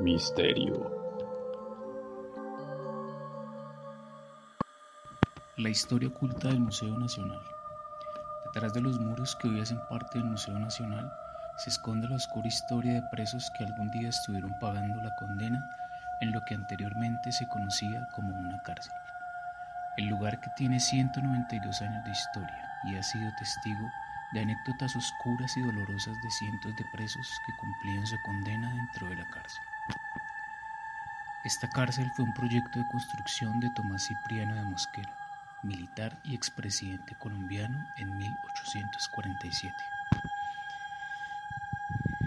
Misterio. La historia oculta del Museo Nacional. Detrás de los muros que hoy hacen parte del Museo Nacional se esconde la oscura historia de presos que algún día estuvieron pagando la condena en lo que anteriormente se conocía como una cárcel. El lugar que tiene 192 años de historia y ha sido testigo de anécdotas oscuras y dolorosas de cientos de presos que cumplían su condena dentro de la cárcel. Esta cárcel fue un proyecto de construcción de Tomás Cipriano de Mosquera, militar y expresidente colombiano en 1847.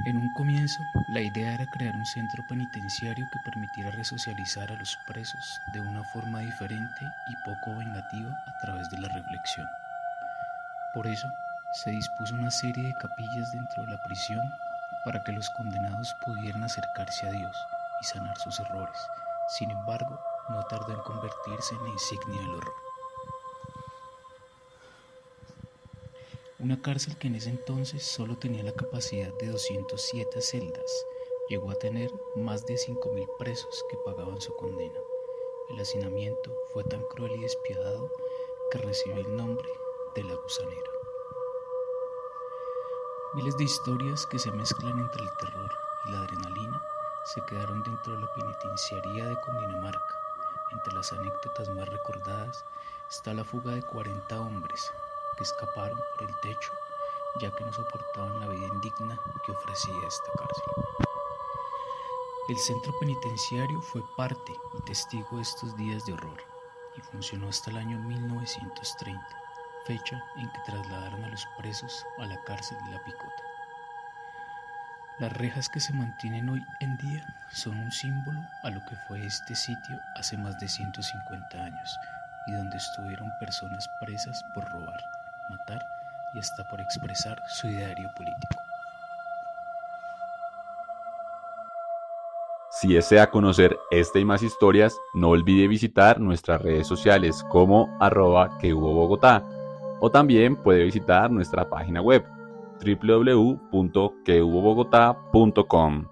En un comienzo, la idea era crear un centro penitenciario que permitiera resocializar a los presos de una forma diferente y poco vengativa a través de la reflexión. Por eso, se dispuso una serie de capillas dentro de la prisión para que los condenados pudieran acercarse a Dios y sanar sus errores. Sin embargo, no tardó en convertirse en la insignia del horror. Una cárcel que en ese entonces solo tenía la capacidad de 207 celdas, llegó a tener más de 5.000 presos que pagaban su condena. El hacinamiento fue tan cruel y despiadado que recibió el nombre de la gusanera. Miles de historias que se mezclan entre el terror y la adrenalina se quedaron dentro de la penitenciaría de Cundinamarca. Entre las anécdotas más recordadas está la fuga de 40 hombres que escaparon por el techo ya que no soportaban la vida indigna que ofrecía esta cárcel. El centro penitenciario fue parte y testigo de estos días de horror y funcionó hasta el año 1930, fecha en que trasladaron a los presos a la cárcel de la Picota. Las rejas que se mantienen hoy en día son un símbolo a lo que fue este sitio hace más de 150 años y donde estuvieron personas presas por robar matar y hasta por expresar su ideario político. Si desea conocer esta y más historias, no olvide visitar nuestras redes sociales como arroba que hubo Bogotá o también puede visitar nuestra página web www.quehubobogotá.com.